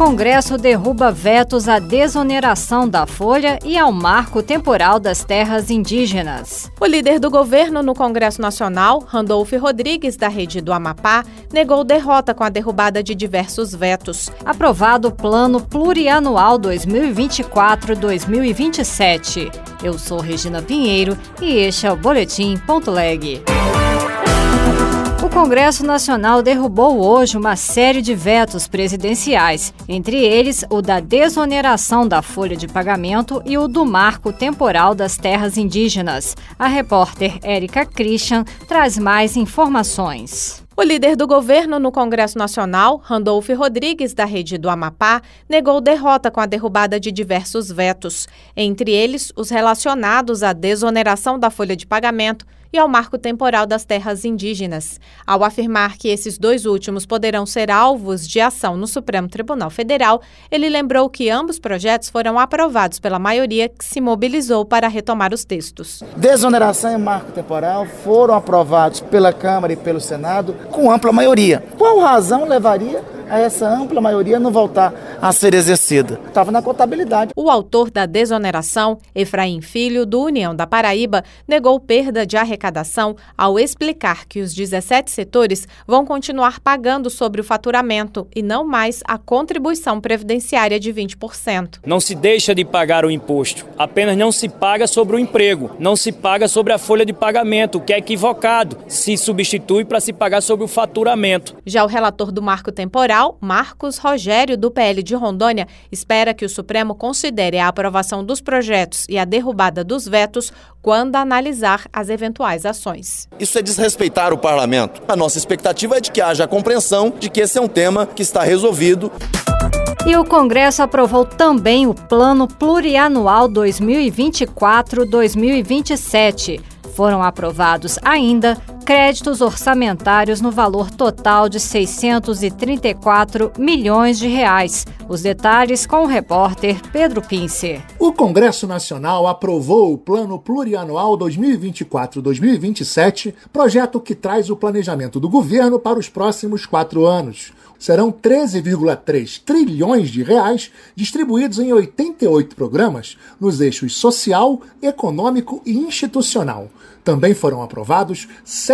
Congresso derruba vetos à desoneração da folha e ao marco temporal das terras indígenas. O líder do governo no Congresso Nacional, Randolph Rodrigues, da rede do Amapá, negou derrota com a derrubada de diversos vetos. Aprovado o Plano Plurianual 2024-2027. Eu sou Regina Pinheiro e este é o Boletim Ponto Leg. Congresso Nacional derrubou hoje uma série de vetos presidenciais, entre eles o da desoneração da folha de pagamento e o do marco temporal das terras indígenas. A repórter Érica Christian traz mais informações. O líder do governo no Congresso Nacional, Randolph Rodrigues, da rede do Amapá, negou derrota com a derrubada de diversos vetos, entre eles os relacionados à desoneração da folha de pagamento e ao marco temporal das terras indígenas, ao afirmar que esses dois últimos poderão ser alvos de ação no Supremo Tribunal Federal, ele lembrou que ambos projetos foram aprovados pela maioria que se mobilizou para retomar os textos. Desoneração e marco temporal foram aprovados pela Câmara e pelo Senado com ampla maioria. Qual razão levaria a essa ampla maioria não voltar a ser exercida. Estava na contabilidade. O autor da desoneração, Efraim Filho, do União da Paraíba, negou perda de arrecadação ao explicar que os 17 setores vão continuar pagando sobre o faturamento e não mais a contribuição previdenciária de 20%. Não se deixa de pagar o imposto, apenas não se paga sobre o emprego, não se paga sobre a folha de pagamento, o que é equivocado. Se substitui para se pagar sobre o faturamento. Já o relator do marco temporal Federal, Marcos Rogério, do PL de Rondônia, espera que o Supremo considere a aprovação dos projetos e a derrubada dos vetos quando analisar as eventuais ações. Isso é desrespeitar o parlamento. A nossa expectativa é de que haja a compreensão de que esse é um tema que está resolvido. E o Congresso aprovou também o Plano Plurianual 2024-2027. Foram aprovados ainda créditos orçamentários no valor total de 634 milhões de reais. Os detalhes com o repórter Pedro Pincer. O Congresso Nacional aprovou o Plano Plurianual 2024-2027, projeto que traz o planejamento do governo para os próximos quatro anos. Serão 13,3 trilhões de reais distribuídos em 88 programas nos eixos social, econômico e institucional. Também foram aprovados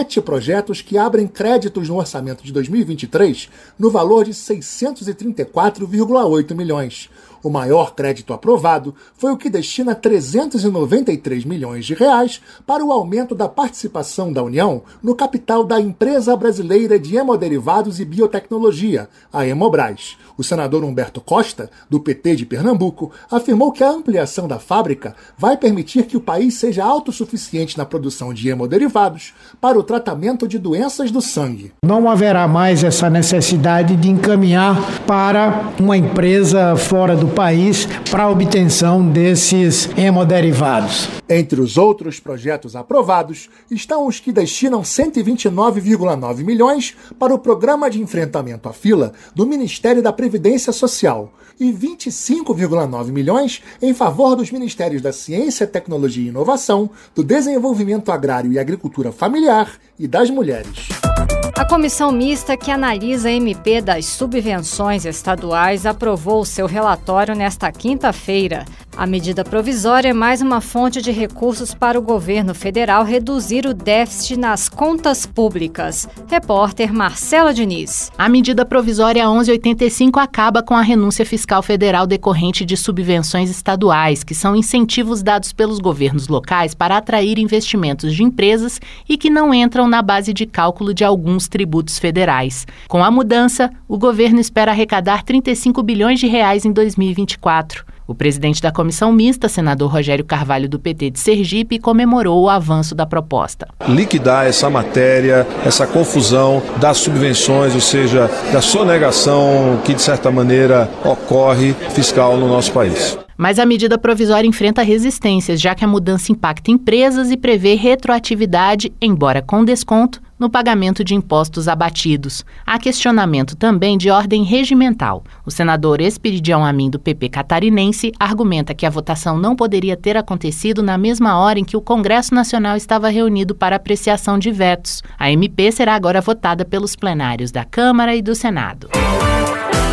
sete projetos que abrem créditos no orçamento de 2023 no valor de 634,8 milhões. O maior crédito aprovado foi o que destina 393 milhões de reais para o aumento da participação da União no capital da Empresa Brasileira de Hemoderivados e Biotecnologia, a Hemobras. O senador Humberto Costa, do PT de Pernambuco, afirmou que a ampliação da fábrica vai permitir que o país seja autossuficiente na produção de hemoderivados para o tratamento de doenças do sangue. Não haverá mais essa necessidade de encaminhar para uma empresa fora do país para a obtenção desses hemoderivados. Entre os outros projetos aprovados estão os que destinam 129,9 milhões para o Programa de Enfrentamento à Fila do Ministério da Previdência Social e 25,9 milhões em favor dos Ministérios da Ciência, Tecnologia e Inovação, do Desenvolvimento Agrário e Agricultura Familiar e das Mulheres. A comissão mista que analisa a MP das subvenções estaduais aprovou seu relatório nesta quinta-feira. A medida provisória é mais uma fonte de recursos para o governo federal reduzir o déficit nas contas públicas. Repórter Marcela Diniz. A medida provisória 1185 acaba com a renúncia fiscal federal decorrente de subvenções estaduais, que são incentivos dados pelos governos locais para atrair investimentos de empresas e que não entram na base de cálculo de alguns tributos federais. Com a mudança, o governo espera arrecadar 35 bilhões de reais em 2024. O presidente da comissão mista, senador Rogério Carvalho, do PT de Sergipe, comemorou o avanço da proposta. Liquidar essa matéria, essa confusão das subvenções, ou seja, da sonegação que, de certa maneira, ocorre fiscal no nosso país. Mas a medida provisória enfrenta resistências, já que a mudança impacta empresas e prevê retroatividade, embora com desconto, no pagamento de impostos abatidos. Há questionamento também de ordem regimental. O senador Espiridião Amin, do PP catarinense, argumenta que a votação não poderia ter acontecido na mesma hora em que o Congresso Nacional estava reunido para apreciação de vetos. A MP será agora votada pelos plenários da Câmara e do Senado.